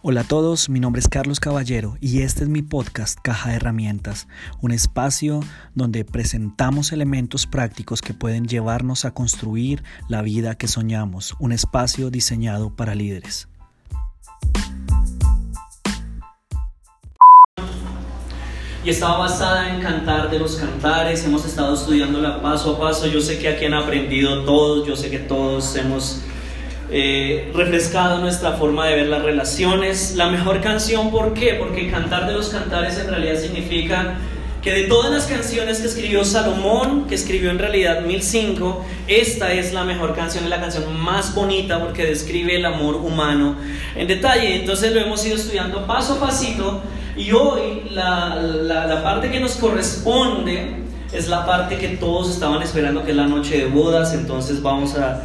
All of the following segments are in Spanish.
Hola a todos, mi nombre es Carlos Caballero y este es mi podcast Caja de Herramientas, un espacio donde presentamos elementos prácticos que pueden llevarnos a construir la vida que soñamos, un espacio diseñado para líderes. y estaba basada en cantar de los cantares. Hemos estado estudiándola paso a paso. Yo sé que aquí han aprendido todos, yo sé que todos hemos eh, refrescado nuestra forma de ver las relaciones. La mejor canción, ¿por qué? Porque cantar de los cantares en realidad significa que de todas las canciones que escribió Salomón, que escribió en realidad 1005, esta es la mejor canción, es la canción más bonita porque describe el amor humano en detalle. Entonces lo hemos ido estudiando paso a pasito y hoy la, la, la parte que nos corresponde es la parte que todos estaban esperando, que es la noche de bodas. Entonces vamos a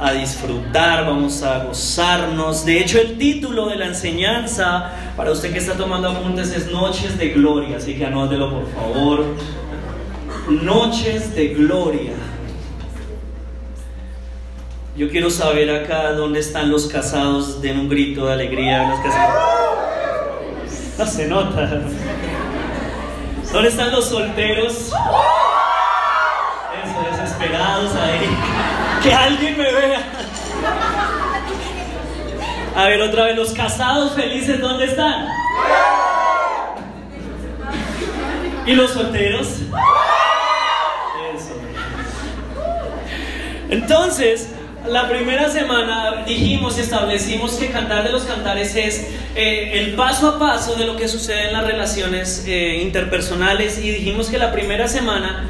a disfrutar, vamos a gozarnos. De hecho, el título de la enseñanza, para usted que está tomando apuntes, es Noches de Gloria, así que anótelo por favor. Noches de Gloria. Yo quiero saber acá dónde están los casados, den un grito de alegría. Los casados. No se nota. ¿Dónde están los solteros? Eso, desesperados ahí. Que alguien me vea. A ver, otra vez, los casados felices, ¿dónde están? ¿Y los solteros? Eso. Entonces, la primera semana dijimos y establecimos que cantar de los cantares es eh, el paso a paso de lo que sucede en las relaciones eh, interpersonales y dijimos que la primera semana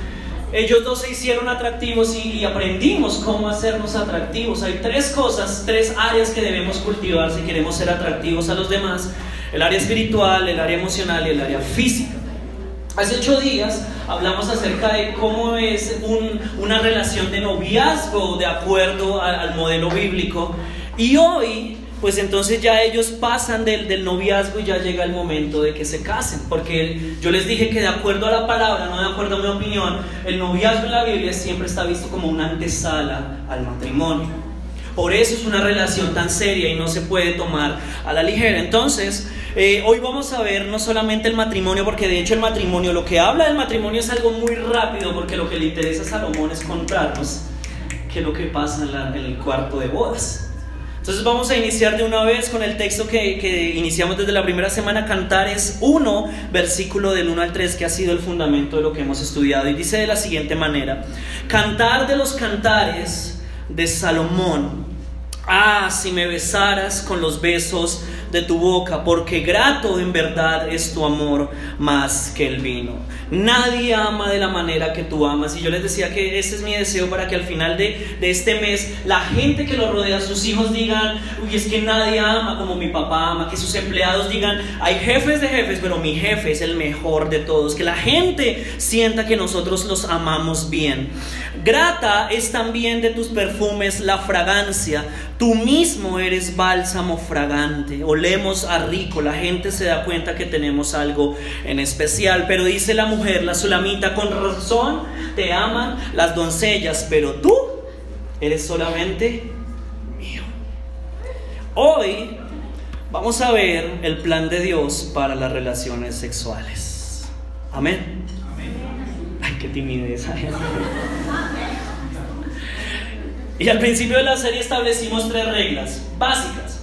ellos dos se hicieron atractivos y, aprendimos cómo hacernos atractivos. Hay tres cosas, tres áreas que debemos cultivar si queremos ser atractivos a los demás. El área espiritual, el área emocional y el área física. Hace ocho días hablamos acerca de cómo es una relación de noviazgo de acuerdo al modelo bíblico. Y hoy pues entonces ya ellos pasan del, noviazgo y ya llega el momento de que se casen. Porque yo les dije que de acuerdo a la palabra, no de acuerdo a mi opinión, el noviazgo en la Biblia siempre está visto como una antesala al matrimonio. Por eso es una relación tan seria y no se puede tomar a la ligera. Entonces, eh, hoy vamos a ver no solamente el matrimonio, porque de hecho el matrimonio, lo que habla del matrimonio es algo muy rápido, porque lo que le interesa a Salomón es contarnos qué es lo que pasa en el cuarto de bodas. Entonces vamos a iniciar de una vez con el texto que, iniciamos desde la primera semana, Cantares 1, versículo del 1 al 3, que ha sido el fundamento de lo que hemos estudiado. Y dice de la siguiente manera, Cantar de los cantares de Salomón. Ah, si me besaras con los besos de tu boca, porque grato en verdad es tu amor más que el vino. Nadie ama de la manera que tú amas. Y yo les decía que ese es mi deseo para que al final de, de este mes la gente que lo rodea, sus hijos digan, uy, es que nadie ama como mi papá ama, que sus empleados digan, hay jefes de jefes, pero mi jefe es el mejor de todos. Que la gente sienta que nosotros los amamos bien. Grata es también de tus perfumes la fragancia. Tú mismo eres bálsamo fragante a rico, la gente se da cuenta que tenemos algo en especial. Pero dice la mujer, la sulamita, con razón te aman las doncellas, pero tú eres solamente mío. Hoy vamos a ver el plan de Dios para las relaciones sexuales. Amén. Ay, qué timidez. Y al principio de la serie establecimos tres reglas básicas.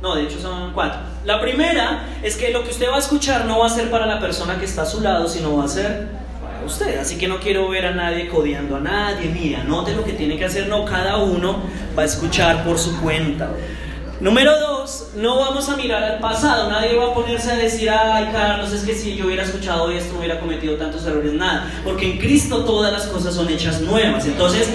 No, de hecho son cuatro. La primera es que lo que usted va a escuchar no va a ser para la persona que está a su lado, sino va a ser para usted. Así que no quiero ver a nadie codiando a nadie. Mire, anote lo que tiene que hacer. No, cada uno va a escuchar por su cuenta. Número dos, no vamos a mirar al pasado. Nadie va a ponerse a decir, ay Carlos, es que si yo hubiera escuchado esto no hubiera cometido tantos errores. Nada, porque en Cristo todas las cosas son hechas nuevas. Entonces,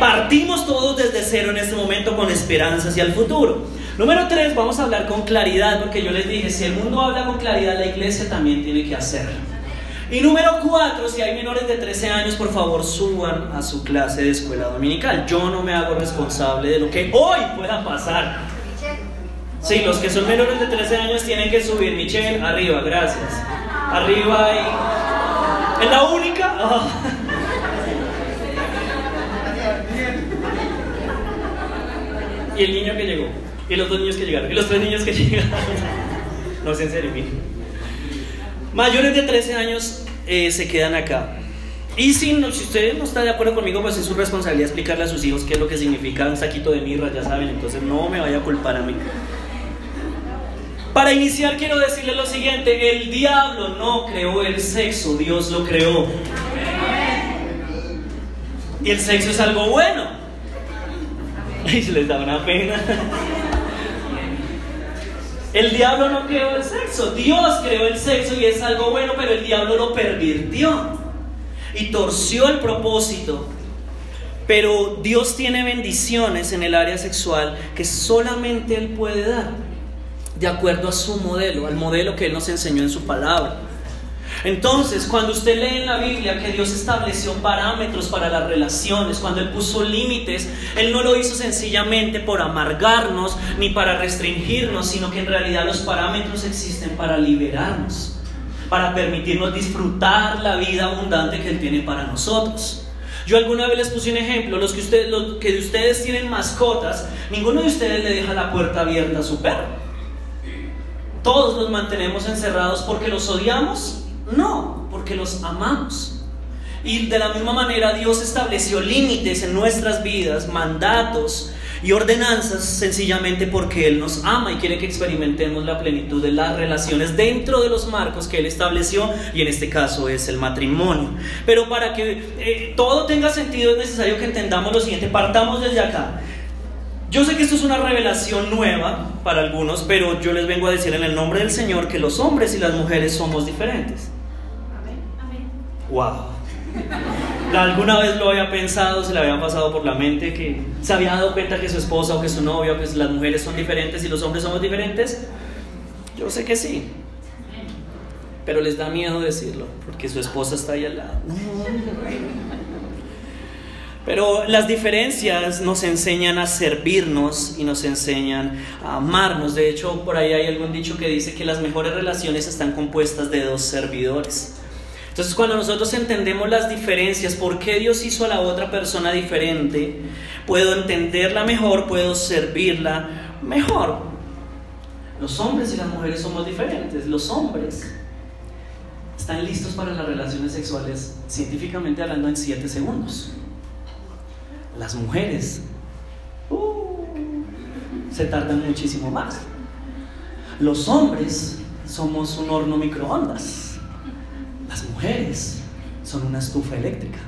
partimos todos desde cero en este momento con esperanza hacia el futuro. Número tres, vamos a hablar con claridad, porque yo les dije, si el mundo habla con claridad, la iglesia también tiene que hacerlo. Y número cuatro, si hay menores de 13 años, por favor suban a su clase de escuela dominical. Yo no me hago responsable de lo que hoy pueda pasar. Sí, los que son menores de 13 años tienen que subir. Michelle, arriba, gracias. Arriba y... ¿Es la única? ¿Y el niño que llegó? Y los dos niños que llegaron. Y los tres niños que llegaron. No sé en serio, Mayores de 13 años eh, se quedan acá. Y si, no, si usted no está de acuerdo conmigo, pues es su responsabilidad explicarle a sus hijos qué es lo que significa un saquito de mirra, ya saben, entonces no me vaya a culpar a mí. Para iniciar quiero decirle lo siguiente, el diablo no creó el sexo, Dios lo creó. Y el sexo es algo bueno. Y se les da una pena. El diablo no creó el sexo, Dios creó el sexo y es algo bueno, pero el diablo lo pervirtió y torció el propósito. Pero Dios tiene bendiciones en el área sexual que solamente Él puede dar, de acuerdo a su modelo, al modelo que Él nos enseñó en su palabra. Entonces, cuando usted lee en la Biblia que Dios estableció parámetros para las relaciones, cuando Él puso límites, Él no lo hizo sencillamente por amargarnos ni para restringirnos, sino que en realidad los parámetros existen para liberarnos para permitirnos disfrutar la vida abundante que Él tiene para nosotros. Yo alguna vez les puse un ejemplo, los que, ustedes, los que de ustedes tienen mascotas, ninguno de ustedes le deja la puerta abierta a su perro. Todos los mantenemos encerrados porque los odiamos, no, porque los amamos. Y de la misma manera Dios estableció límites en nuestras vidas, mandatos, y ordenanzas sencillamente porque Él nos ama y quiere que experimentemos la plenitud de las relaciones dentro de los marcos que Él estableció y en este caso es el matrimonio. Pero para que eh, todo tenga sentido es necesario que entendamos lo siguiente, partamos desde acá. Yo sé que esto es una revelación nueva para algunos, pero yo les vengo a decir en el nombre del Señor que los hombres y las mujeres somos diferentes. Amén. Amén. Wow. ¿Alguna vez lo había pensado, se le había pasado por la mente que se había dado cuenta que su esposa o que su novio o que las mujeres son diferentes y los hombres somos diferentes? Yo sé que sí. Pero les da miedo decirlo porque su esposa está ahí al lado. Pero las diferencias nos enseñan a servirnos y nos enseñan a amarnos. De hecho, por ahí hay algún dicho que dice que las mejores relaciones están compuestas de dos servidores. Entonces cuando nosotros entendemos las diferencias, por qué Dios hizo a la otra persona diferente, puedo entenderla mejor, puedo servirla mejor. Los hombres y las mujeres somos diferentes. Los hombres están listos para las relaciones sexuales, científicamente hablando, en 7 segundos. Las mujeres uh, se tardan muchísimo más. Los hombres somos un horno microondas las mujeres son una estufa eléctrica.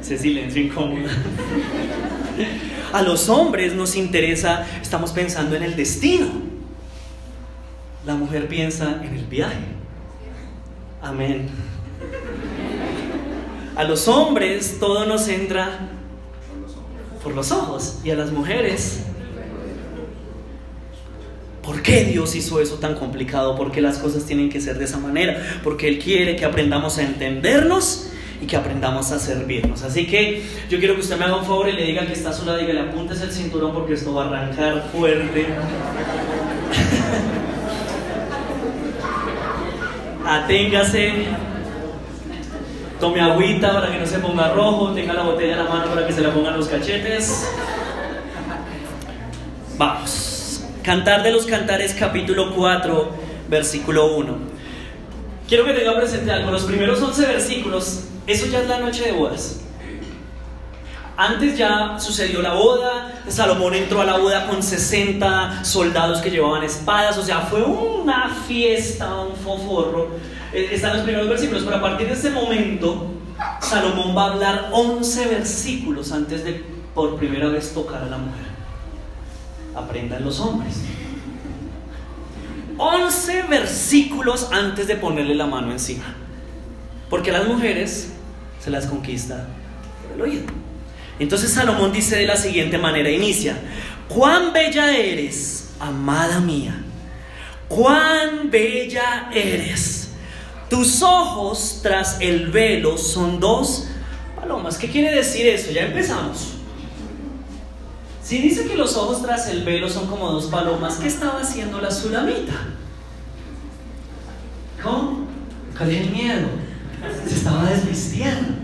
Ese silencio incómodo. A los hombres nos interesa, estamos pensando en el destino. La mujer piensa en el viaje. Amén. A los hombres todo nos entra por los ojos y a las mujeres ¿Por qué Dios hizo eso tan complicado? ¿Por qué las cosas tienen que ser de esa manera? Porque Él quiere que aprendamos a entendernos y que aprendamos a servirnos. Así que yo quiero que usted me haga un favor y le diga que está sola, diga, le apuntes el cinturón porque esto va a arrancar fuerte. Aténgase, tome agüita para que no se ponga rojo, tenga la botella en la mano para que se la pongan los cachetes. Vamos. Cantar de los Cantares capítulo 4, versículo 1. Quiero que tenga presente algo, los primeros 11 versículos, eso ya es la noche de bodas. Antes ya sucedió la boda, Salomón entró a la boda con 60 soldados que llevaban espadas, o sea, fue una fiesta, un foforro. Eh, están los primeros versículos, pero a partir de este momento, Salomón va a hablar 11 versículos antes de por primera vez tocar a la mujer aprendan los hombres. 11 versículos antes de ponerle la mano encima. Porque las mujeres se las conquista por el oído. Entonces Salomón dice de la siguiente manera, inicia, cuán bella eres, amada mía, cuán bella eres. Tus ojos tras el velo son dos palomas. ¿Qué quiere decir eso? Ya empezamos. Si dice que los ojos tras el velo son como dos palomas, ¿qué estaba haciendo la sulamita? ¿Cómo? ¿Cuál el miedo? Se estaba desvistiendo.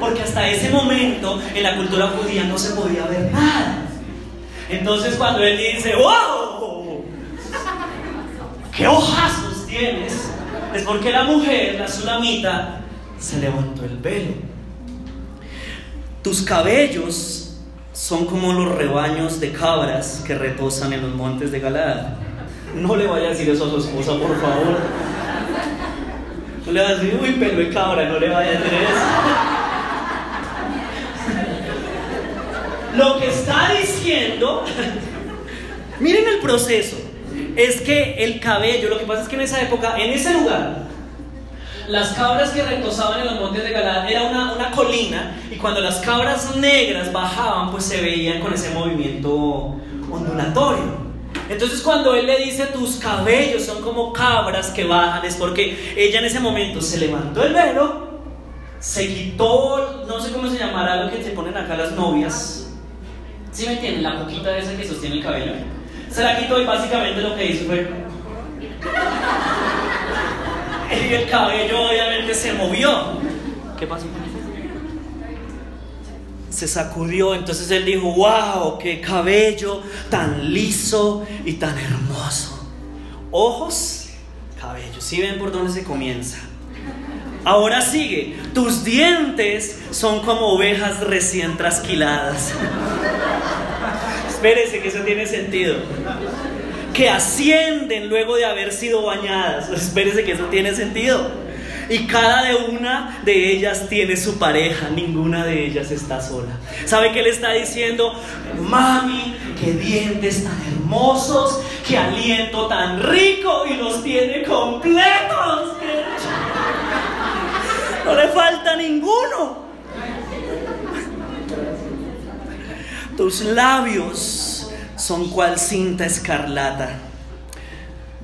Porque hasta ese momento en la cultura judía no se podía ver nada. Entonces cuando él dice, ¡wow! ¿Qué ojazos tienes? Es porque la mujer, la sulamita, se levantó el velo. Tus cabellos son como los rebaños de cabras que reposan en los montes de Galaad. No le vaya a decir eso a su esposa, por favor. No le vaya a decir, uy, pelo de cabra, no le vaya a decir eso. Lo que está diciendo, miren el proceso, es que el cabello, lo que pasa es que en esa época, en ese lugar, las cabras que retosaban en los montes de Galad era una, una, colina y cuando las cabras negras bajaban pues se veían con ese movimiento ondulatorio. Entonces cuando él le dice tus cabellos son como cabras que bajan es porque ella en ese momento se levantó el velo, se quitó, no sé cómo se llamará lo que se ponen acá las novias, ¿sí me entienden? La poquita esa que sostiene el cabello. Se la quitó y básicamente lo que hizo fue... Y el cabello obviamente se movió. ¿Qué pasó? Se sacudió, entonces él dijo, wow, qué cabello tan liso y tan hermoso. Ojos, cabello. ¿Sí ven por dónde se comienza? Ahora sigue, tus dientes son como ovejas recién trasquiladas. Espérese que eso tiene sentido que ascienden luego de haber sido bañadas. Espérese que eso tiene sentido. Y cada de una de ellas tiene su pareja, ninguna de ellas está sola. ¿Sabe qué le está diciendo? Mami, qué dientes tan hermosos, qué aliento tan rico y los tiene completos. No le falta ninguno. Tus labios son cual cinta escarlata.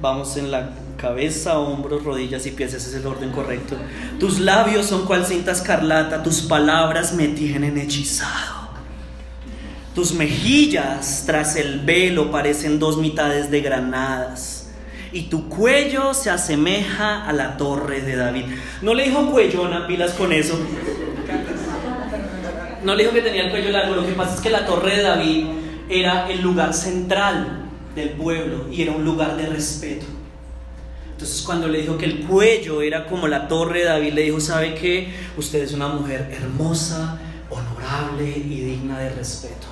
Vamos en la cabeza, hombros, rodillas y pies, ese es el orden correcto. Tus labios son cual cinta escarlata, tus palabras me tienen hechizado. Tus mejillas tras el velo parecen dos mitades de granadas. Y tu cuello se asemeja a la torre de David. No le dijo cuellona, pilas con eso. No le dijo que tenía el cuello largo. Lo que pasa es que la torre de David era el lugar central del pueblo y era un lugar de respeto. Entonces cuando le dijo que el cuello era como la torre David, le dijo, ¿sabe qué? Usted es una mujer hermosa, honorable y digna de respeto.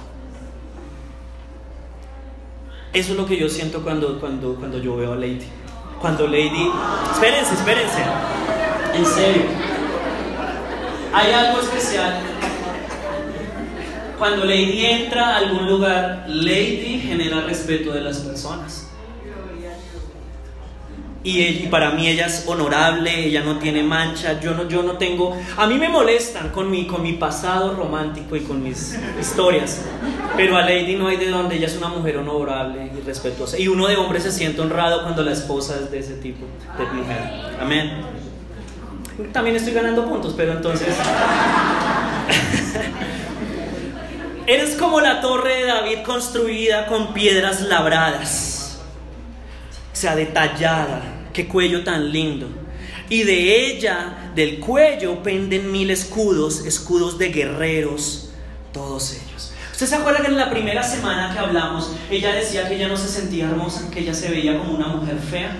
Eso es lo que yo siento cuando, cuando, cuando yo veo a Lady. Cuando Lady... Espérense, espérense. En serio. Hay algo especial cuando Lady entra a algún lugar, Lady genera respeto de las personas. Y, para mí ella es honorable, ella no tiene mancha, yo no, yo no tengo... A mí me molestan con mi, con mi pasado romántico y con mis historias, pero a Lady no hay de donde, ella es una mujer honorable y respetuosa. Y uno de hombre se siente honrado cuando la esposa es de ese tipo de mujer. Amén. También estoy ganando puntos, pero entonces... Eres como la torre de David construida con piedras labradas, o sea, detallada, qué cuello tan lindo. Y de ella, del cuello, penden mil escudos, escudos de guerreros, todos ellos. ¿Usted se acuerda que en la primera semana que hablamos, ella decía que ella no se sentía hermosa, que ella se veía como una mujer fea?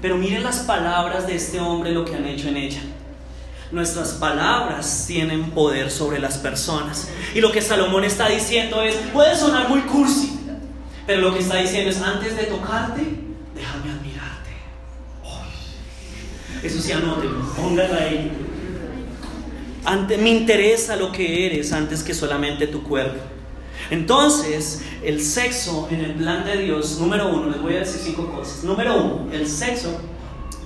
Pero miren las palabras de este hombre, lo que han hecho en ella. Nuestras palabras tienen poder sobre las personas. Y lo que Salomón está diciendo es, puede sonar muy cursi, pero lo que está diciendo es, antes de tocarte, déjame admirarte. Eso sí, anótelo, póngala ahí. Me interesa lo que eres antes que solamente tu cuerpo. Entonces, el sexo en el plan de Dios, número uno, les voy a decir cinco cosas. Número uno, el sexo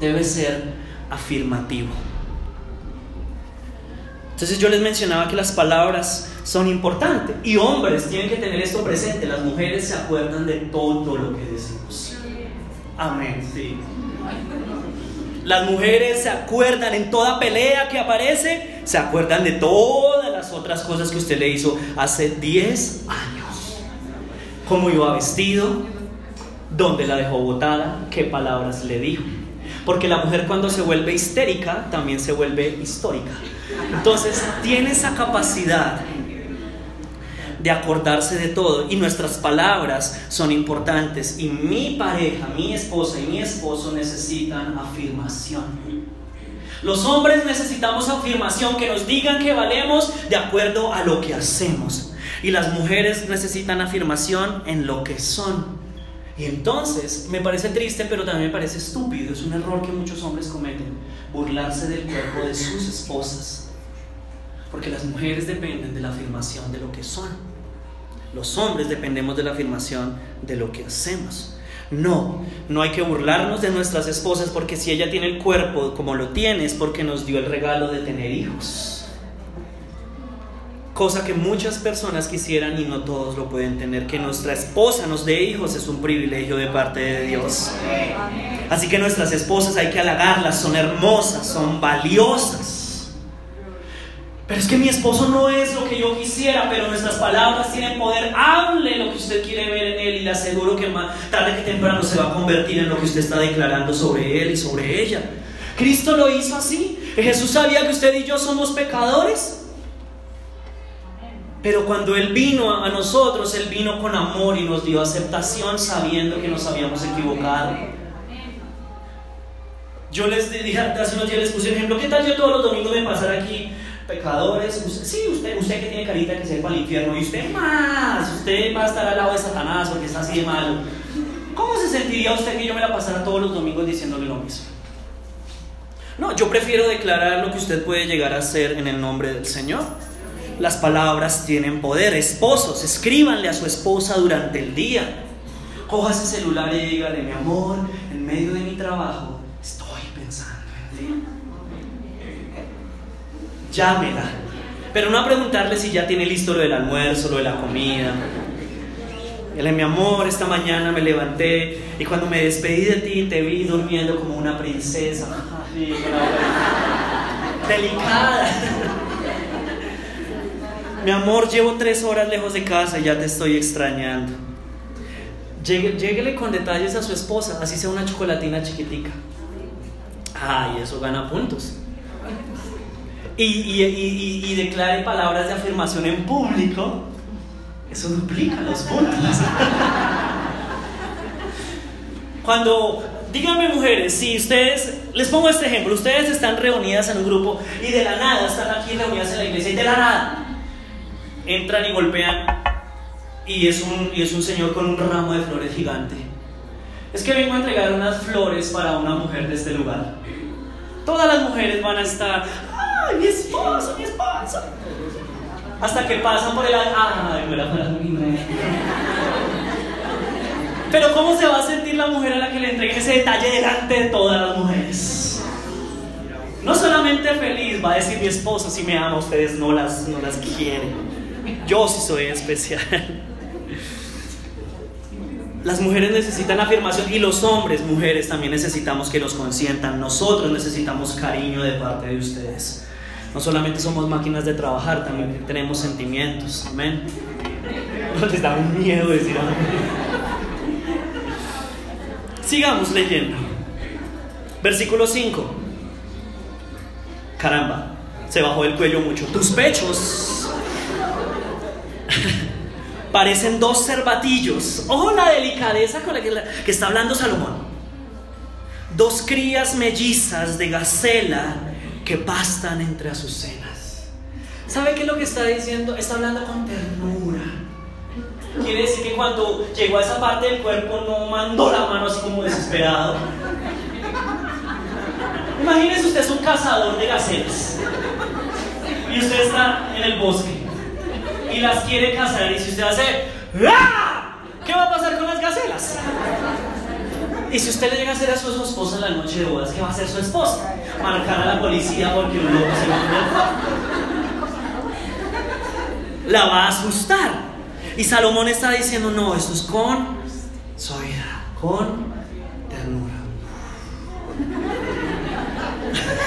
debe ser afirmativo. Entonces yo les mencionaba que las palabras son importantes y hombres tienen que tener esto presente. Las mujeres se acuerdan de todo lo que decimos. Amén. Sí. Las mujeres se acuerdan en toda pelea que aparece, se acuerdan de todas las otras cosas que usted le hizo hace 10 años. Cómo iba vestido, dónde la dejó botada, qué palabras le dijo. Porque la mujer cuando se vuelve histérica también se vuelve histórica. Entonces, tiene esa capacidad de acordarse de todo y nuestras palabras son importantes y mi pareja, mi esposa y mi esposo necesitan afirmación. Los hombres necesitamos afirmación, que nos digan que valemos de acuerdo a lo que hacemos. Y las mujeres necesitan afirmación en lo que son. Y entonces me parece triste, pero también me parece estúpido. Es un error que muchos hombres cometen, burlarse del cuerpo de sus esposas. Porque las mujeres dependen de la afirmación de lo que son. Los hombres dependemos de la afirmación de lo que hacemos. No, no hay que burlarnos de nuestras esposas porque si ella tiene el cuerpo como lo tiene es porque nos dio el regalo de tener hijos cosa que muchas personas quisieran y no todos lo pueden tener. Que nuestra esposa nos dé hijos es un privilegio de parte de Dios. Así que nuestras esposas hay que halagarlas, son hermosas, son valiosas. Pero es que mi esposo no es lo que yo quisiera, pero nuestras palabras tienen poder. Hable lo que usted quiere ver en él y le aseguro que más tarde que temprano se va a convertir en lo que usted está declarando sobre él y sobre ella. Cristo lo hizo así. Jesús sabía que usted y yo somos pecadores. Pero cuando Él vino a nosotros, Él vino con amor y nos dio aceptación sabiendo que nos habíamos equivocado. Yo les dije hace unos días, les puse un ejemplo, ¿qué tal yo todos los domingos me pasar aquí pecadores? sí, usted, usted que tiene carita que se va al infierno y usted más, usted va a estar al lado de Satanás porque está así de malo. ¿Cómo se sentiría usted que yo me la pasara todos los domingos diciéndole lo mismo? No, yo prefiero declarar lo que usted puede llegar a hacer en el nombre del Señor. Las palabras tienen poder. Esposos, escríbanle a su esposa durante el día. Coja ese celular y dígale, mi amor, en medio de mi trabajo, estoy pensando en ti. Llámela. Pero no a preguntarle si ya tiene listo lo del almuerzo, lo de la comida. Dile, mi amor, esta mañana me levanté y cuando me despedí de ti te vi durmiendo como una princesa. Delicada. Mi amor, llevo tres horas lejos de casa y ya te estoy extrañando. Lléguele con detalles a su esposa, así sea una chocolatina chiquitica. Ay, eso gana puntos. Y, y, declare palabras de afirmación en público, eso duplica los puntos. Cuando, díganme mujeres, si ustedes, les pongo este ejemplo, ustedes están reunidas en un grupo y de la nada están aquí reunidas en la iglesia y de la nada entran y golpean y es un, y es un señor con un ramo de flores gigante. Es que vengo a entregar unas flores para una mujer de este lugar. Todas las mujeres van a estar, ¡ay, mi esposo, mi esposa! Hasta que pasan por el... ¡ay, me la Pero ¿cómo se va a sentir la mujer a la que le entreguen ese detalle delante de todas las mujeres? No solamente feliz, va a decir mi esposo, si me ama, ustedes no las, no las quieren. Yo sí soy especial. Las mujeres necesitan afirmación y los hombres, mujeres, también necesitamos que nos consientan. Nosotros necesitamos cariño de parte de ustedes. No solamente somos máquinas de trabajar, también tenemos sentimientos. Amén. No les da un miedo decir amén. Sigamos leyendo. Versículo 5. Caramba, se bajó el cuello mucho. Tus pechos parecen dos cervatillos. Ojo la delicadeza con la que, está hablando Salomón. Dos crías mellizas de gacela que pastan entre azucenas. ¿Sabe qué es lo que está diciendo? Está hablando con ternura. Quiere decir que cuando llegó a esa parte del cuerpo no mandó la mano así como desesperado. Imagínese usted es un cazador de gacelas y usted está en el bosque y las quiere cazar. Y si usted hace, ¡Ah! ¿qué va a pasar con las gacelas? Y si usted le llega a hacer eso a su esposa en la noche de bodas, ¿qué va a hacer su esposa? Marcar a la policía porque un loco se va a La va a asustar. Y Salomón está diciendo, no, esto es con suavidad, con ternura.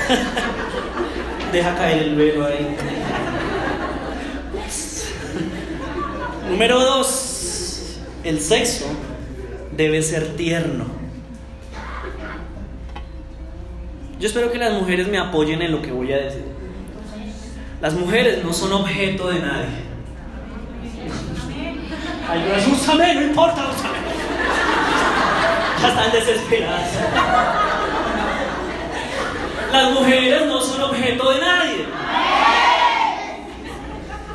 Deja caer el velo ahí. Número dos, el sexo debe ser tierno. Yo espero que las mujeres me apoyen en lo que voy a decir. Las mujeres no son objeto de nadie. No úsame, no importa, úsame. Ya están desesperadas. Las mujeres no son objeto de nadie.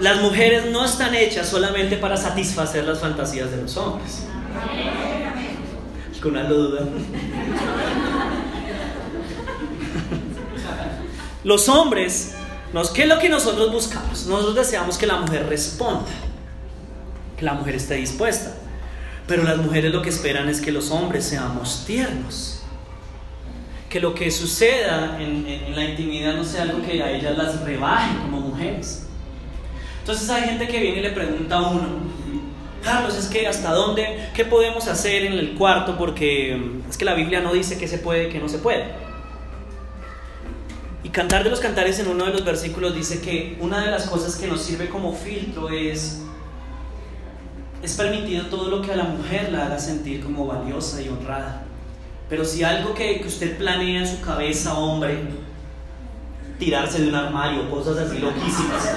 Las mujeres no están hechas solamente para satisfacer las fantasías de los hombres. Con una duda. Los hombres, ¿qué es lo que nosotros buscamos? Nosotros deseamos que la mujer responda, que la mujer esté dispuesta. Pero las mujeres lo que esperan es que los hombres seamos tiernos. Que lo que suceda en, la intimidad no sea algo que a ellas las rebaje como mujeres. Entonces hay gente que viene y le pregunta a uno, Carlos, es que hasta dónde, qué podemos hacer en el cuarto porque mm, es que la Biblia no dice que se puede, que no se puede. Cantar de los Cantares en uno de los versículos dice que una de las cosas que nos sirve como filtro es es permitido todo lo que a la mujer la haga sentir como valiosa y honrada. Pero si algo que, que usted planea en su cabeza, hombre, tirarse de un armario, cosas así loquísimas,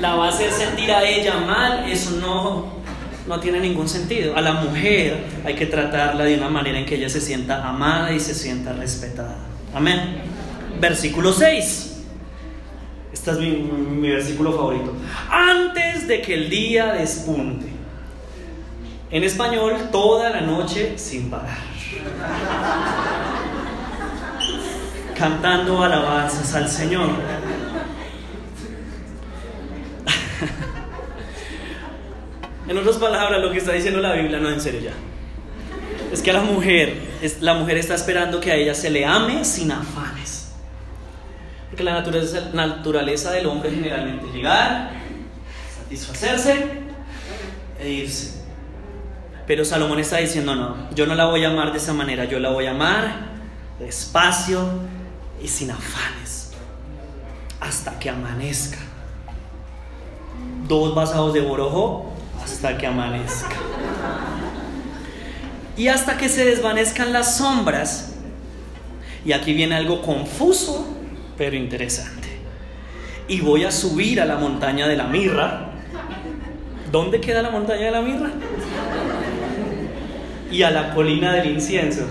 la va a hacer sentir a ella mal, eso no, no tiene ningún sentido. A la mujer hay que tratarla de una manera en que ella se sienta amada y se sienta respetada. Amén. Versículo 6. Este es mi, versículo favorito. Antes de que el día despunte. En español, toda la noche sin parar. Cantando alabanzas al Señor. En otras palabras, lo que está diciendo la Biblia no es en serio ya. Es que a la mujer, la mujer está esperando que a ella se le ame sin afanes. Porque la naturaleza, naturaleza del hombre generalmente llegar, satisfacerse e irse. Pero Salomón está diciendo, no, yo no la voy a amar de esa manera, yo la voy a amar despacio y sin afanes, hasta que amanezca. Dos vasados de borojo hasta que amanezca. Y hasta que se desvanezcan las sombras. Y aquí viene algo confuso, pero interesante. Y voy a subir a la montaña de la mirra. ¿Dónde queda la montaña de la mirra? Y a la colina del incienso.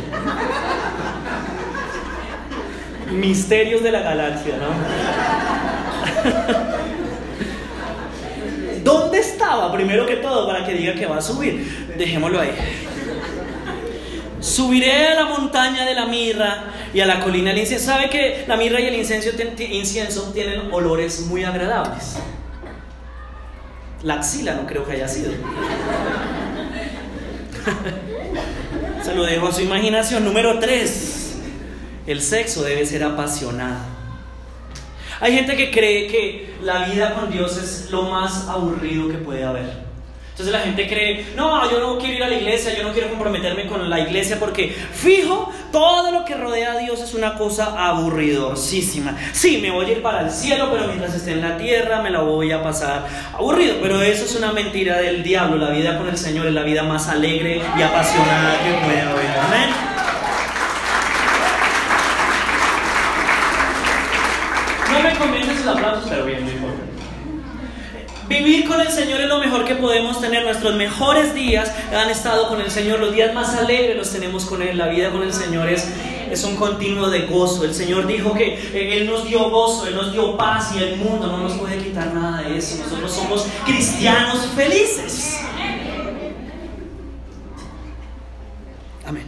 Misterios de la galaxia, ¿no? ¿Dónde estaba primero que todo para que diga que va a subir? Dejémoslo ahí. Subiré a la montaña de la mirra y a la colina del incienso. ¿Sabe que la mirra y el incienso, incienso tienen olores muy agradables? La axila no creo que haya sido. Se lo dejo a su imaginación. Número 3. El sexo debe ser apasionado. Hay gente que cree que la vida con Dios es lo más aburrido que puede haber. Entonces la gente cree, no, yo no quiero ir a la iglesia, yo no quiero comprometerme con la iglesia porque fijo, todo lo que rodea a Dios es una cosa aburridorcísima. Sí, me voy a ir para el cielo, pero mientras esté en la tierra me la voy a pasar aburrido. Pero eso es una mentira del diablo. La vida con el Señor es la vida más alegre y apasionada que puede haber. Amén. No me conviene el aplauso, pero bien, no importa. Vivir con el Señor es lo mejor que podemos tener. Nuestros mejores días han estado con el Señor. Los días más alegres los tenemos con Él. La vida con el Señor es, es un continuo de gozo. El Señor dijo que Él nos dio gozo, Él nos dio paz y el mundo no nos puede quitar nada de eso. Nosotros somos cristianos felices. Amén.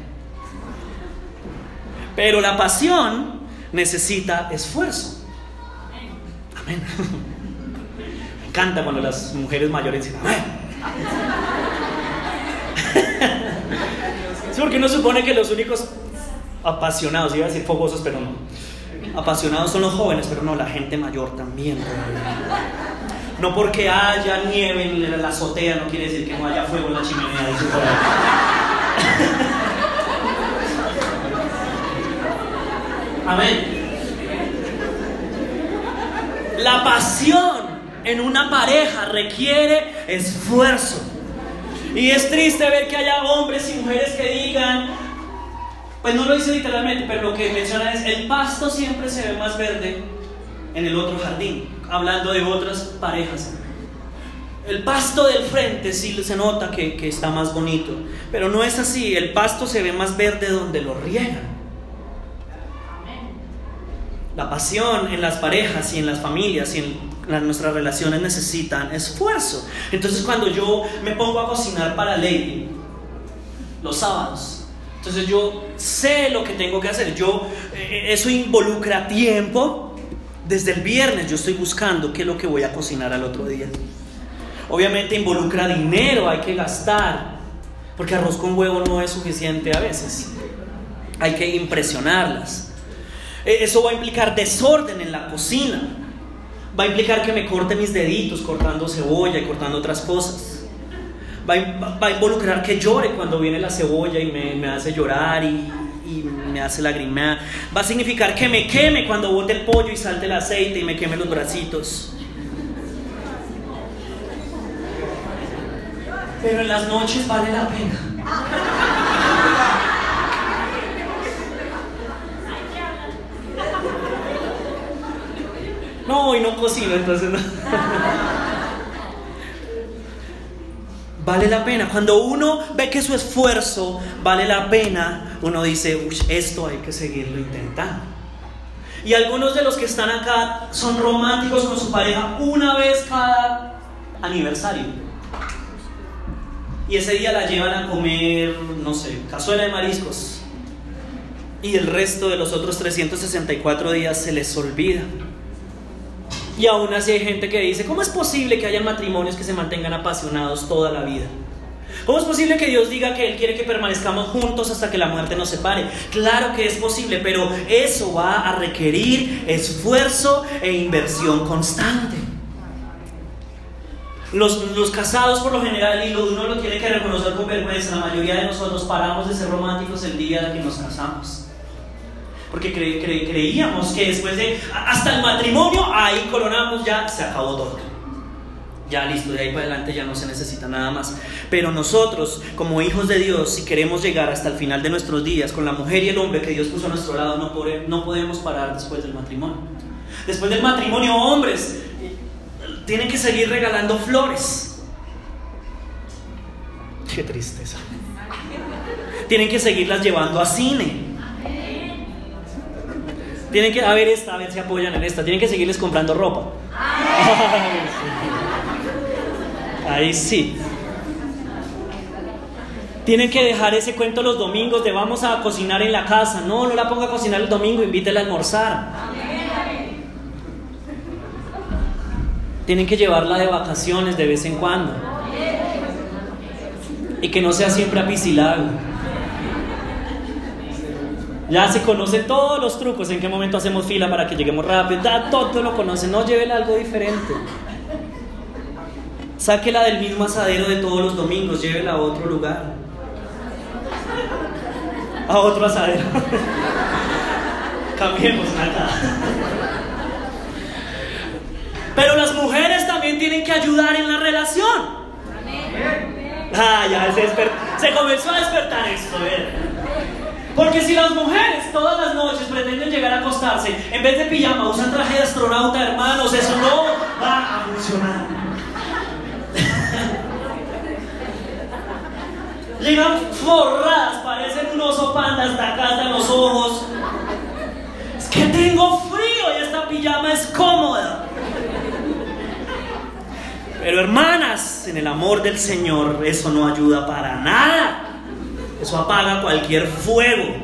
Pero la pasión necesita esfuerzo. Me encanta cuando las mujeres mayores dicen amén. Sí, porque uno supone que los únicos apasionados, iba a decir fogosos, pero no. Apasionados son los jóvenes, pero no, la gente mayor también. No porque haya nieve en la azotea no quiere decir que no haya fuego en la chimenea. Amén. La pasión en una pareja requiere esfuerzo. Y es triste ver que haya hombres y mujeres que digan, pues no lo dice literalmente, pero lo que menciona es, el pasto siempre se ve más verde en el otro jardín, hablando de otras parejas. El pasto del frente sí se nota que, que está más bonito, pero no es así, el pasto se ve más verde donde lo riegan. La pasión en las parejas y en las familias y en nuestras relaciones necesitan esfuerzo. Entonces cuando yo me pongo a cocinar para Lady los sábados, entonces yo sé lo que tengo que hacer. Yo eh, eso involucra tiempo. Desde el viernes yo estoy buscando qué es lo que voy a cocinar al otro día. Obviamente involucra dinero, hay que gastar, porque arroz con huevo no es suficiente a veces. Hay que impresionarlas. Eh, eso va a implicar desorden en la cocina. Va a implicar que me corte mis deditos cortando cebolla y cortando otras cosas. Va a, involucrar que llore cuando viene la cebolla y me, hace llorar y, me hace lagrimear. Va a significar que me queme cuando bote el pollo y salte el aceite y me queme los bracitos. Pero en las noches vale la pena. No, y no cocino, entonces no. vale la pena. Cuando uno ve que su esfuerzo vale la pena, uno dice, esto hay que seguirlo intentando. Y algunos de los que están acá son románticos con su pareja una vez cada aniversario. Y ese día la llevan a comer, no sé, cazuela de mariscos. Y el resto de los otros 364 días se les olvida. Y aún así hay gente que dice, ¿cómo es posible que haya matrimonios que se mantengan apasionados toda la vida? ¿Cómo es posible que Dios diga que Él quiere que permanezcamos juntos hasta que la muerte nos separe? Claro que es posible, pero eso va a requerir esfuerzo e inversión constante. Los, los, casados por lo general, y uno lo tiene que reconocer con vergüenza, la mayoría de nosotros paramos de ser románticos el día que nos casamos. Porque creíamos que después de hasta el matrimonio, ahí coronamos, ya se acabó todo. Ya listo, de ahí para adelante ya no se necesita nada más. Pero nosotros, como hijos de Dios, si queremos llegar hasta el final de nuestros días con la mujer y el hombre que Dios puso a nuestro lado, no, podemos parar después del matrimonio. Después del matrimonio, hombres tienen que seguir regalando flores. Qué tristeza. Tienen que seguirlas llevando a cine. Tienen que, a ver esta, a ver si apoyan en esta. Tienen que seguirles comprando ropa. Ahí sí. Tienen que dejar ese cuento los domingos de vamos a cocinar en la casa. No, no la ponga a cocinar el domingo, invítela a almorzar. Tienen que llevarla de vacaciones de vez en cuando. Y que no sea siempre apisilado. Ya se conocen todos los trucos, en qué momento hacemos fila para que lleguemos rápido, ya todo lo conocen, no llévele algo diferente. Sáquela del mismo asadero de todos los domingos, llévela a otro lugar. A otro asadero. Cambiemos acá. Pero las mujeres también tienen que ayudar en la relación. Ah, ya se, se comenzó a despertar esto, ¿eh? Porque si las mujeres todas las noches pretenden llegar a acostarse, en vez de pijama usan traje de astronauta, hermanos, eso no va a funcionar. Llegan forradas, parecen un oso panda hasta acá, hasta los ojos. Es que tengo frío y esta pijama es cómoda. Pero hermanas, en el amor del Señor eso no ayuda para nada. Eso apaga cualquier fuego.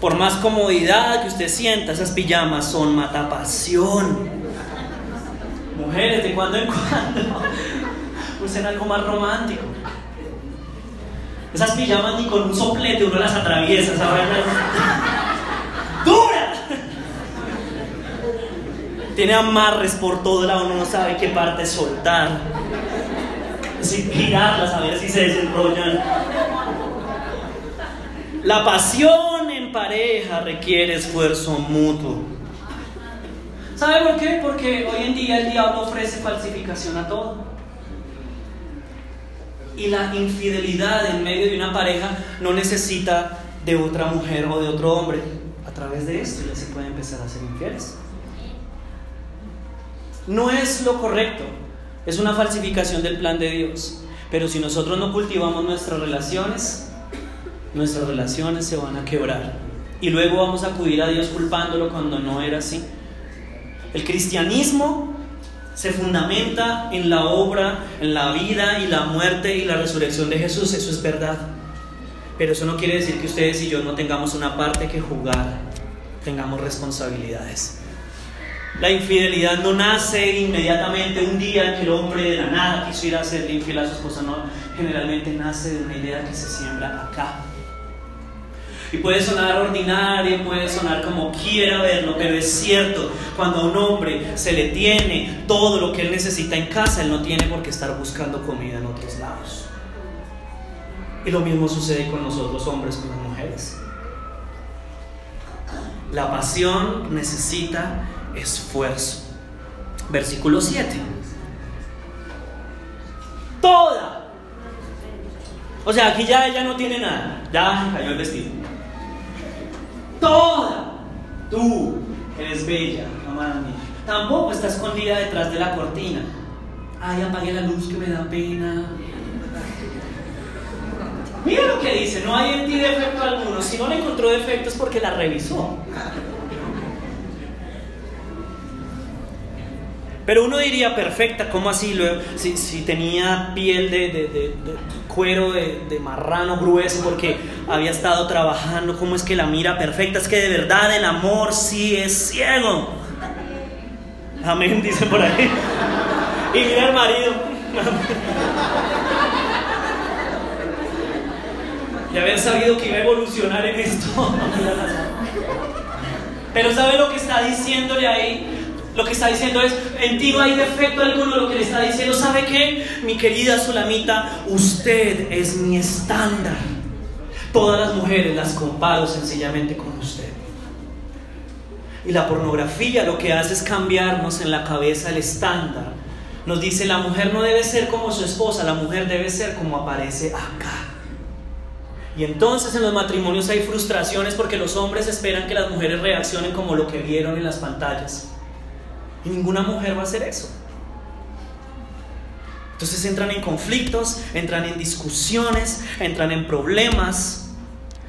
Por más comodidad que usted sienta, esas pijamas son matapasión. Mujeres, de cuando en cuando, usen algo más romántico. Esas pijamas ni con un soplete uno las atraviesa, ¿sabes? ¡Dura! Tiene amarres por todo lado, uno no sabe qué parte soltar sin girarlas a ver si se desenrollan. La pasión en pareja requiere esfuerzo mutuo. ¿Sabe por qué? Porque hoy en día el diablo ofrece falsificación a todo. Y la infidelidad en medio de una pareja no necesita de otra mujer o de otro hombre. A través de esto ya se puede empezar a ser infieles. No es lo correcto, es una falsificación del plan de Dios. Pero si nosotros no cultivamos nuestras relaciones, nuestras relaciones se van a quebrar. Y luego vamos a acudir a Dios culpándolo cuando no era así. El cristianismo se fundamenta en la obra, en la vida y la muerte y la resurrección de Jesús, eso es verdad. Pero eso no quiere decir que ustedes y yo no tengamos una parte que jugar, tengamos responsabilidades. La infidelidad no nace inmediatamente un día que el hombre de la nada quiso ir a serle infiel a su esposa, no, generalmente nace de una idea que se siembra acá. Y puede sonar ordinario, puede sonar como quiera verlo, pero es cierto, cuando a un hombre se le tiene todo lo que él necesita en casa, él no tiene por qué estar buscando comida en otros lados. Y lo mismo sucede con nosotros hombres, con las mujeres. La pasión necesita esfuerzo. Versículo 7. Toda. O sea, aquí ya ella no tiene nada. Ya cayó el vestido. Toda. Tú eres bella, amada mía. Tampoco está escondida detrás de la cortina. Ay, apague la luz que me da pena. Mira lo que dice, no hay en ti defecto alguno. Si no le encontró defectos porque la revisó. Pero uno diría, perfecta, ¿cómo así? Si, si tenía piel de, de, de, cuero de, marrano grueso porque había estado trabajando, ¿cómo es que la mira perfecta? Es que de verdad el amor sí es ciego. Amén, dicen por ahí. Y mira al marido. Y haber sabido que iba a evolucionar en esto. Pero ¿sabe lo que está diciéndole ahí? Lo que está diciendo es, en ti no hay defecto alguno, lo que le está diciendo, ¿sabe qué? Mi querida Sulamita, usted es mi estándar. Todas las mujeres las comparo sencillamente con usted. Y la pornografía lo que hace es cambiarnos en la cabeza el estándar. Nos dice, la mujer no debe ser como su esposa, la mujer debe ser como aparece acá. Y entonces en los matrimonios hay frustraciones porque los hombres esperan que las mujeres reaccionen como lo que vieron en las pantallas. Y ninguna mujer va a hacer eso. Entonces entran en conflictos, entran en discusiones, entran en problemas,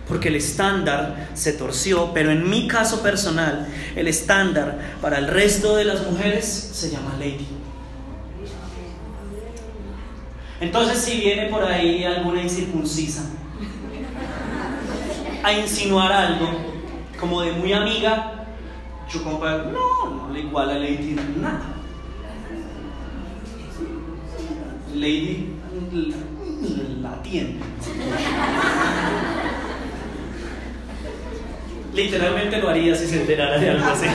porque el estándar se torció, pero en mi caso personal, el estándar para el resto de las mujeres se llama lady. Entonces si viene por ahí alguna incircuncisa a insinuar algo como de muy amiga, yo compadre, no, no le iguala a Lady nada. Lady la tiene. Literalmente lo haría si se enterara de algo así.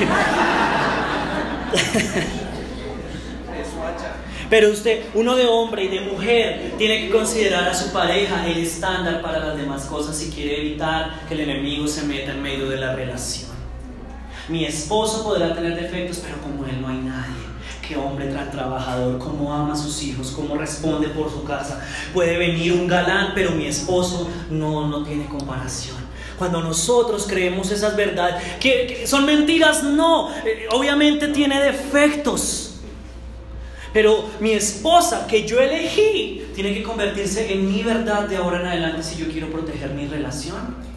Pero usted, uno de hombre y de mujer, tiene que considerar a su pareja el estándar para las demás cosas si quiere evitar que el enemigo se meta en medio de la relación. Mi esposo podrá tener defectos, pero como él no hay nadie. Qué hombre tan trabajador, cómo ama a sus hijos, cómo responde por su casa. Puede venir un galán, pero mi esposo no, no tiene comparación. Cuando nosotros creemos esas verdades, que, son mentiras, no. Eh, obviamente tiene defectos. Pero mi esposa que yo elegí tiene que convertirse en mi verdad de ahora en adelante si yo quiero proteger mi relación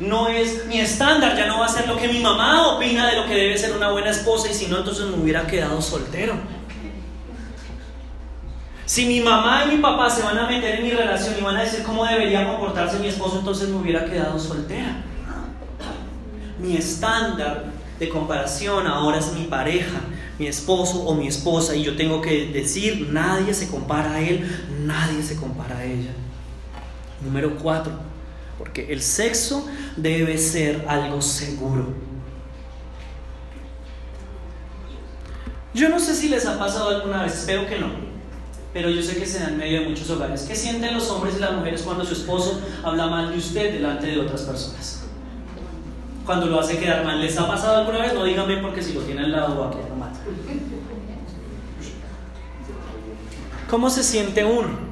no es mi estándar, ya no va a ser lo que mi mamá opina de lo que debe ser una buena esposa y si no, entonces me hubiera quedado soltero. Si mi mamá y mi papá se van a meter en mi relación y van a decir cómo debería comportarse mi esposo, entonces me hubiera quedado soltera. Mi estándar de comparación ahora es mi pareja, mi esposo o mi esposa y yo tengo que decir, nadie se compara a él, nadie se compara a ella. Número cuatro, porque el sexo debe ser algo seguro. Yo no sé si les ha pasado alguna vez, espero que no, pero yo sé que se da en medio de muchos hogares. ¿Qué sienten los hombres y las mujeres cuando su esposo habla mal de usted delante de otras personas? Cuando lo hace quedar mal, ¿les ha pasado alguna vez? No díganme porque si lo tiene al lado va a quedar mal. ¿Cómo se siente uno?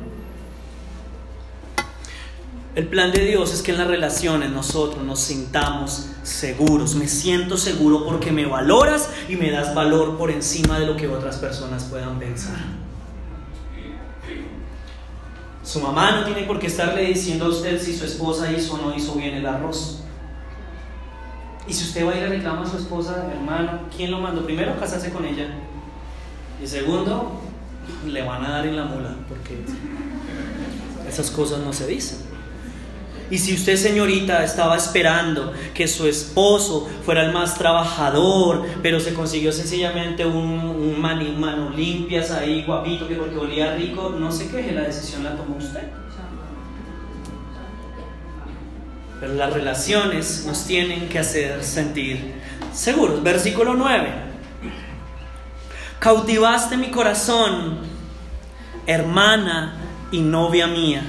El plan de Dios es que en las relaciones nosotros nos sintamos seguros. Me siento seguro porque me valoras y me das valor por encima de lo que otras personas puedan pensar. Su mamá no tiene por qué estarle diciendo a usted si su esposa hizo o no hizo bien el arroz. Y si usted va a ir a reclamar a su esposa, hermano, ¿quién lo mandó? Primero, casarse con ella. Y segundo, le van a dar en la mula, porque esas cosas no se dicen. Y si usted, señorita, estaba esperando que su esposo fuera el más trabajador, pero se consiguió sencillamente un, un mano limpias ahí, guapito, que porque olía rico, no se queje, la decisión la tomó usted. Pero las relaciones nos tienen que hacer sentir seguros. Versículo 9. Cautivaste mi corazón, hermana y novia mía.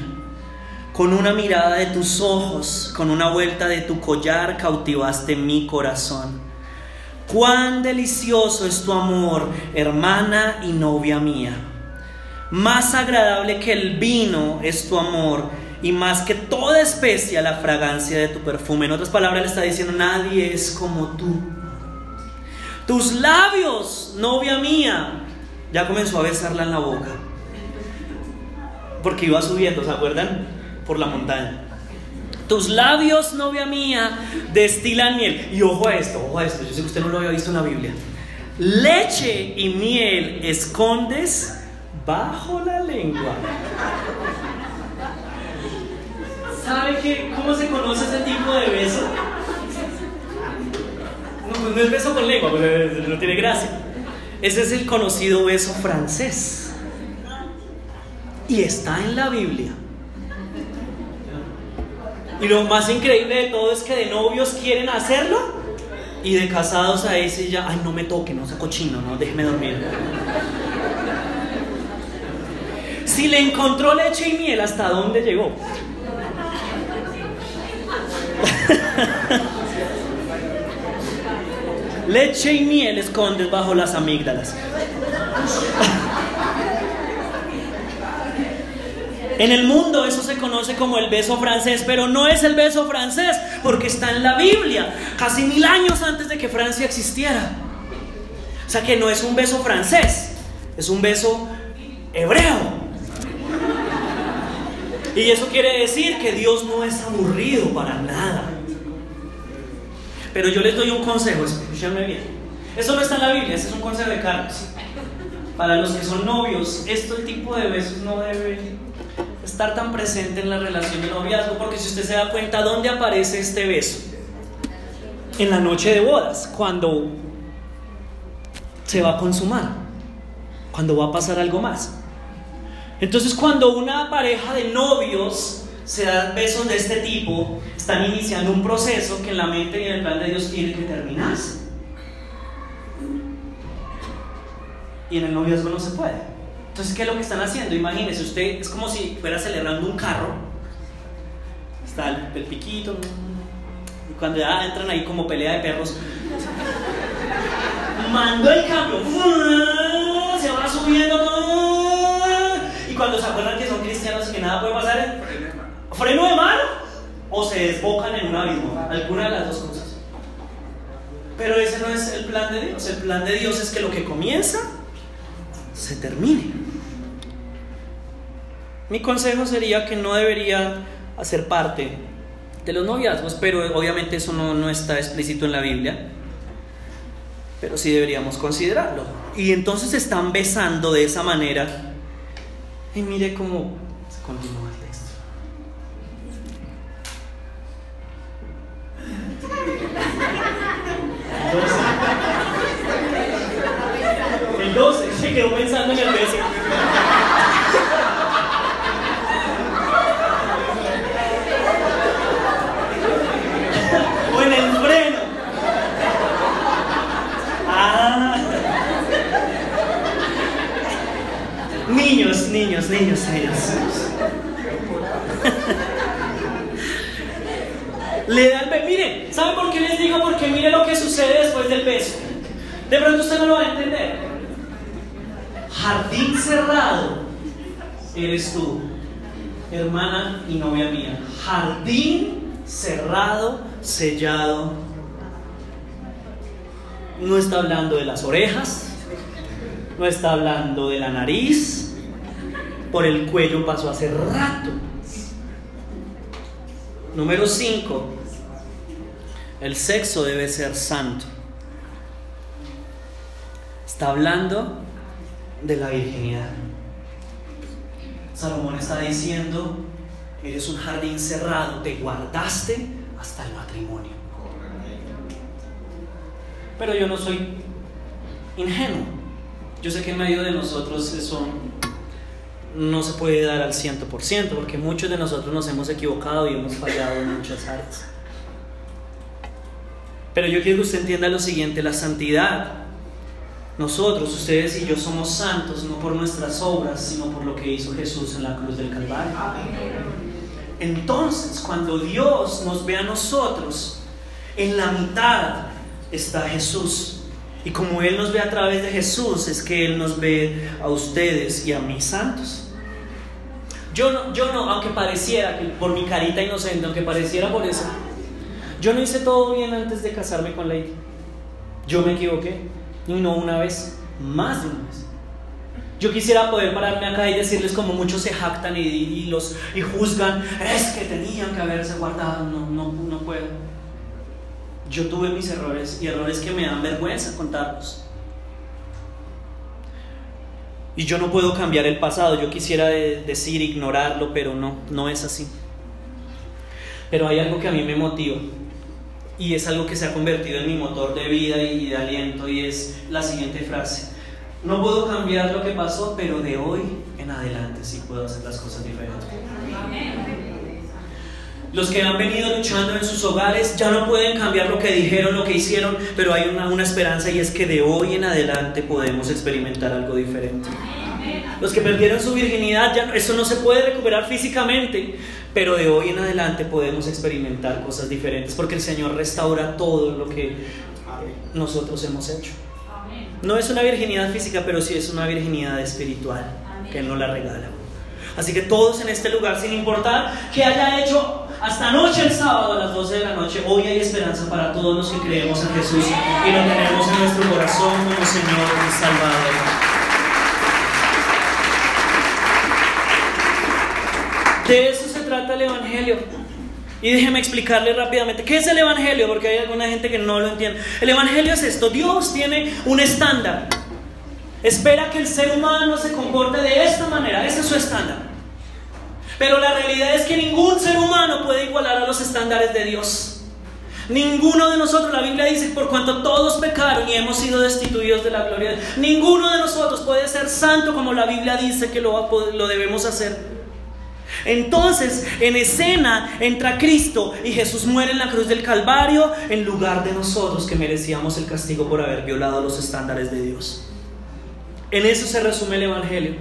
Con una mirada de tus ojos, con una vuelta de tu collar, cautivaste mi corazón. Cuán delicioso es tu amor, hermana y novia mía. Más agradable que el vino es tu amor y más que toda especia la fragancia de tu perfume. En otras palabras le está diciendo, nadie es como tú. Tus labios, novia mía, ya comenzó a besarla en la boca. Porque iba subiendo, ¿se acuerdan? Por la montaña. Tus labios, novia mía, destilan miel. Y ojo a esto, ojo a esto, yo sé que usted no lo había visto en la Biblia. Leche y miel escondes bajo la lengua. ¿Sabe qué, cómo se conoce ese tipo de beso? No, pues no es beso con lengua, pero no tiene gracia. Ese es el conocido beso francés. Y está en la Biblia. Y lo más increíble de todo es que de novios quieren hacerlo y de casados ahí sí ya, ay, no me toque, no sea cochino, no, déjeme dormir. Si le encontró leche y miel, ¿hasta dónde llegó? Leche y miel escondes bajo las amígdalas. En el mundo eso se conoce como el beso francés, pero no es el beso francés porque está en la Biblia, casi mil años antes de que Francia existiera. O sea que no es un beso francés, es un beso hebreo. Y eso quiere decir que Dios no es aburrido para nada. Pero yo les doy un consejo, escúchenme bien. Eso no está en la Biblia, ese es un consejo de Carlos. Para los que son novios, este tipo de besos no debe estar tan presente en la relación de noviazgo, porque si usted se da cuenta, ¿dónde aparece este beso? En la noche de bodas, cuando se va a consumar, cuando va a pasar algo más. Entonces cuando una pareja de novios se da besos de este tipo, están iniciando un proceso que en la mente y en el plan de Dios tiene que terminarse. Y en el noviazgo no se puede. Entonces, ¿qué es lo que están haciendo? Imagínese, usted es como si fuera celebrando un carro. Está el, piquito. Y cuando ya entran ahí como pelea de perros, mandó el cambio. Se va subiendo cuando se acuerdan que son cristianos y que nada puede pasar, freno de mano o se desbocan en un abismo. Alguna de las dos cosas. Pero ese no es el plan de Dios. El plan de Dios es que lo que comienza se termine. Mi consejo sería que no debería hacer parte de los noviazgos, pero obviamente eso no, no está explícito en la Biblia, pero sí deberíamos considerarlo. Y entonces están besando de esa manera. Y mire cómo continúa el texto. El 12, el 12 se quedó pensando en el 12. Niños, niños, niños. Le da el beso. Mire, ¿sabe por qué les digo? Porque mire lo que sucede después del beso. De pronto usted no lo va a entender. Jardín cerrado eres tú. hermana y novia mía. Jardín cerrado, sellado. No está hablando de las orejas, no está hablando de la nariz, por el cuello pasó hace rato. Número 5. El sexo debe ser santo. Está hablando de la virginidad. Salomón está diciendo, eres un jardín cerrado, te guardaste hasta el matrimonio. Pero yo no soy ingenuo. Yo sé que en medio de nosotros eso no se puede dar al 100%, porque muchos de nosotros nos hemos equivocado y hemos fallado en muchas áreas. Pero yo quiero que usted entienda lo siguiente, la santidad nosotros, ustedes y yo somos santos no por nuestras obras, sino por lo que hizo Jesús en la cruz del Calvario. Entonces, cuando Dios nos ve a nosotros, en la mitad está Jesús. Y como Él nos ve a través de Jesús, es que Él nos ve a ustedes y a mis santos. Yo no, yo no, aunque pareciera, por mi carita inocente, aunque pareciera por eso, yo no hice todo bien antes de casarme con Lady. Yo me equivoqué. Y no una vez, más de una vez. Yo quisiera poder pararme acá y decirles como muchos se jactan y, los, y juzgan, es que tenían que haberse guardado, no, no, no puedo. Yo tuve mis errores y errores que me dan vergüenza contarlos. Y yo no puedo cambiar el pasado, yo quisiera decir ignorarlo, pero no, no es así. Pero hay algo que a mí me motiva y es algo que se ha convertido en mi motor de vida y de aliento y es la siguiente frase. No puedo cambiar lo que pasó, pero de hoy en adelante sí puedo hacer las cosas diferentes. Los que han venido luchando en sus hogares ya no pueden cambiar lo que dijeron, lo que hicieron, pero hay una, una esperanza y es que de hoy en adelante podemos experimentar algo diferente. Los que perdieron su virginidad, ya, eso no se puede recuperar físicamente, pero de hoy en adelante podemos experimentar cosas diferentes porque el Señor restaura todo lo que nosotros hemos hecho. No es una virginidad física, pero sí es una virginidad espiritual que Él la regala. Así que todos en este lugar, sin importar que haya hecho hasta noche el sábado a las 12 de la noche, hoy hay esperanza para todos los que creemos en Jesús y lo tenemos en nuestro corazón como Señor y Salvador. De eso se trata el Evangelio. Y déjeme explicarle rápidamente, ¿qué es el Evangelio? Porque hay alguna gente que no lo entiende. El Evangelio es esto, Dios tiene un estándar. Espera que el ser humano se comporte de esta manera, ese es su estándar. Pero la realidad es que ningún ser humano puede igualar a los estándares de Dios. Ninguno de nosotros, la Biblia dice, por cuanto todos pecaron y hemos sido destituidos de la gloria, ninguno de nosotros puede ser santo como la Biblia dice que lo, lo debemos hacer. Entonces, en escena entra Cristo y Jesús muere en la cruz del Calvario en lugar de nosotros que merecíamos el castigo por haber violado los estándares de Dios. En eso se resume el Evangelio.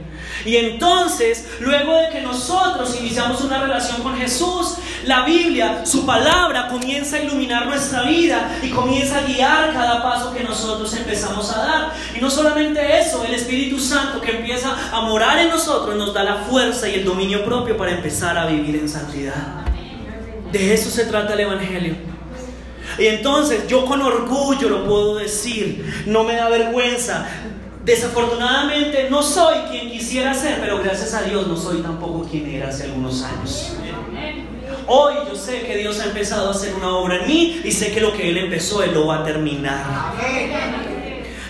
Y entonces, luego de que nosotros iniciamos una relación con Jesús, la Biblia, su palabra, comienza a iluminar nuestra vida y comienza a guiar cada paso que nosotros empezamos a dar. Y no solamente eso, el Espíritu Santo que empieza a morar en nosotros nos da la fuerza y el dominio propio para empezar a vivir en santidad. De eso se trata el Evangelio. Y entonces yo con orgullo lo puedo decir, no me da vergüenza, Desafortunadamente no soy quien quisiera ser, pero gracias a Dios no soy tampoco quien era hace algunos años. Hoy yo sé que Dios ha empezado a hacer una obra en mí y sé que lo que Él empezó, Él lo va a terminar.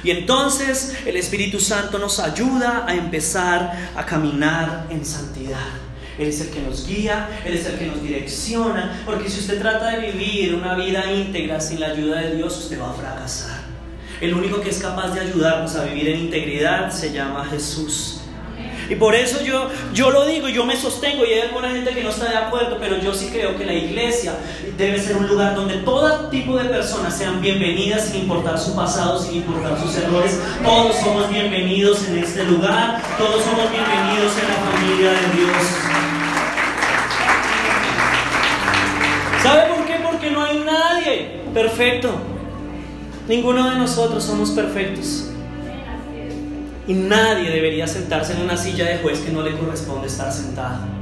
Y entonces el Espíritu Santo nos ayuda a empezar a caminar en santidad. Él es el que nos guía, Él es el que nos direcciona, porque si usted trata de vivir una vida íntegra sin la ayuda de Dios, usted va a fracasar. El único que es capaz de ayudarnos a vivir en integridad se llama Jesús. Y por eso yo, yo lo digo, yo me sostengo y hay alguna gente que no está de acuerdo, pero yo sí creo que la iglesia debe ser un lugar donde todo tipo de personas sean bienvenidas sin importar su pasado, sin importar sus errores. Todos somos bienvenidos en este lugar, todos somos bienvenidos en la familia de Dios. ¿Sabe por qué? Porque no hay nadie perfecto. Ninguno de nosotros somos perfectos. Y nadie debería sentarse en una silla de juez que no le corresponde estar sentado.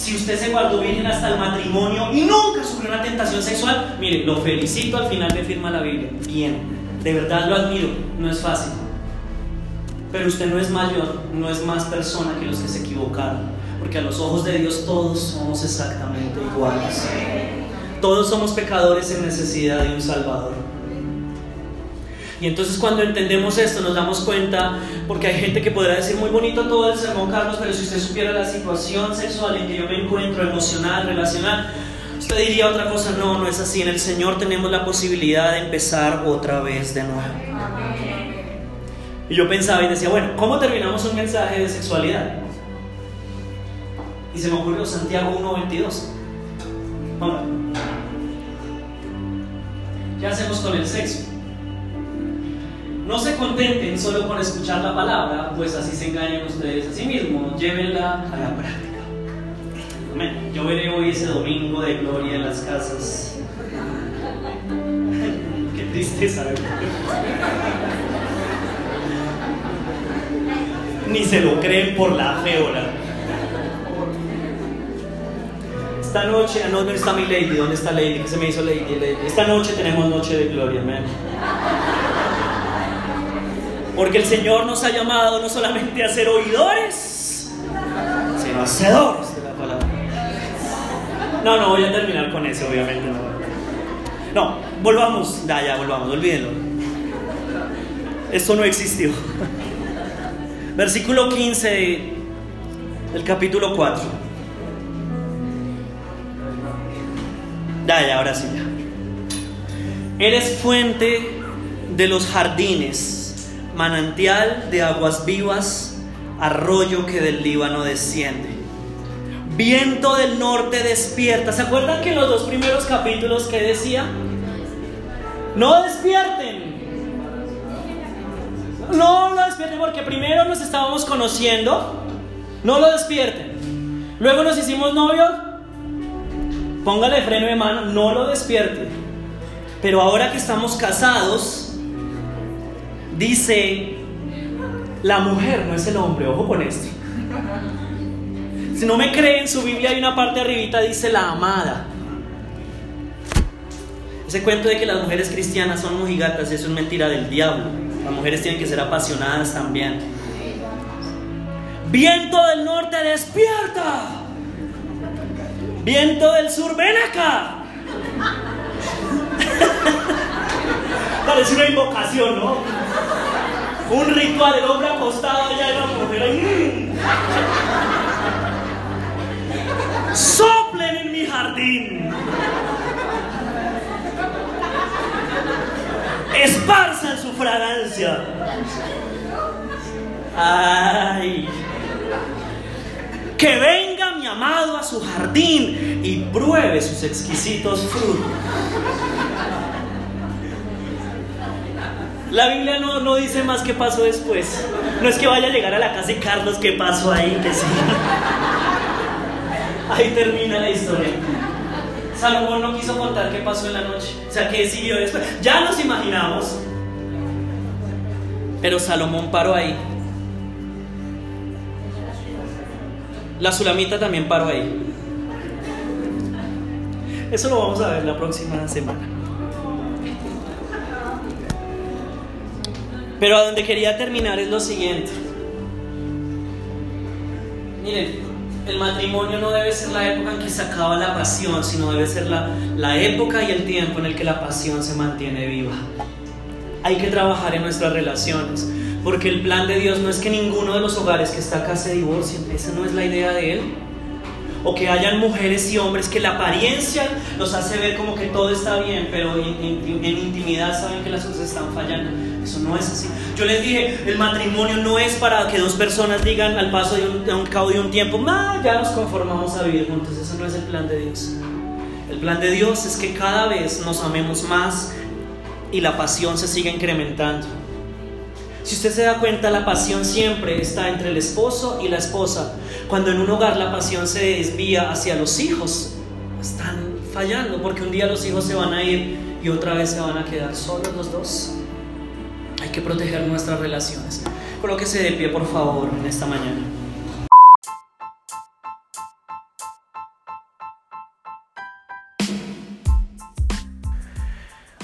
si usted se guardó virgen hasta el matrimonio y nunca sufrió una tentación sexual, mire, lo felicito, al final me firma la Biblia. Bien, de verdad lo admiro, no es fácil. Pero usted no es mayor, no es más persona que los que se equivocaron, porque a los ojos de Dios todos somos exactamente iguales. Todos somos pecadores en necesidad de un Salvador. Y entonces cuando entendemos esto nos damos cuenta, porque hay gente que podrá decir muy bonito todo el sermón Carlos, pero si usted supiera la situación sexual en que yo me encuentro, emocional, relacional, usted diría otra cosa, no, no es así. En el Señor tenemos la posibilidad de empezar otra vez de nuevo. Y yo pensaba y decía, bueno, ¿cómo terminamos un mensaje de sexualidad? Y se me ocurrió Santiago 1.22. Vamos. ¿Qué hacemos con el sexo? No se contenten solo con escuchar la palabra, pues así se engañan ustedes a sí mismos. Llévenla a la práctica. Yo veré hoy ese domingo de gloria en las casas. Qué tristeza, Ni se lo creen por la fe, Esta noche, ah, no, ¿dónde está mi lady? ¿Dónde está lady? ¿Qué se me hizo lady? lady? Esta noche tenemos noche de gloria, amén. Porque el Señor nos ha llamado no solamente a ser oidores, sino hacedores de la palabra. No, no voy a terminar con eso, obviamente. No, volvamos, ya, ya, volvamos, olvídenlo. Esto no existió. Versículo 15 del capítulo 4. Ya, ahora sí, ya. Eres fuente de los jardines manantial de aguas vivas, arroyo que del Líbano desciende. Viento del norte despierta. ¿Se acuerdan que en los dos primeros capítulos que decía? No despierten. No lo despierten porque primero nos estábamos conociendo. No lo despierten. Luego nos hicimos novios. Póngale freno de mano. No lo despierten. Pero ahora que estamos casados, Dice, la mujer no es el hombre, ojo con esto. Si no me creen, su Biblia hay una parte arribita, dice la amada. Ese cuento de que las mujeres cristianas son mojigatas, eso es mentira del diablo. Las mujeres tienen que ser apasionadas también. Viento del norte, despierta. Viento del sur, ven acá. Parece una invocación, ¿no? un ritual, el hombre acostado allá en la mujer. Soplen en mi jardín. Esparzan su fragancia. Ay. Que venga mi amado a su jardín y pruebe sus exquisitos frutos. La Biblia no, no dice más qué pasó después. No es que vaya a llegar a la casa de Carlos, qué pasó ahí, que sí. Ahí termina la historia. Salomón no quiso contar qué pasó en la noche. O sea, qué siguió después. Ya nos imaginamos. Pero Salomón paró ahí. La Sulamita también paró ahí. Eso lo vamos a ver la próxima semana. Pero a donde quería terminar es lo siguiente. Miren, el matrimonio no debe ser la época en que se acaba la pasión, sino debe ser la, la época y el tiempo en el que la pasión se mantiene viva. Hay que trabajar en nuestras relaciones, porque el plan de Dios no es que ninguno de los hogares que está acá se divorcien, esa no es la idea de Él o que hayan mujeres y hombres que la apariencia los hace ver como que todo está bien, pero en, intimidad saben que las cosas están fallando. Eso no es así. Yo les dije, el matrimonio no es para que dos personas digan al paso de un, cabo de un tiempo, ya nos conformamos a vivir juntos. Eso no es el plan de Dios. El plan de Dios es que cada vez nos amemos más y la pasión se siga incrementando. Si usted se da cuenta, la pasión siempre está entre el esposo y la esposa. Cuando en un hogar la pasión se desvía hacia los hijos, están fallando porque un día los hijos se van a ir y otra vez se van a quedar solos los dos. Hay que proteger nuestras relaciones. Colóquese de pie, por favor, en esta mañana.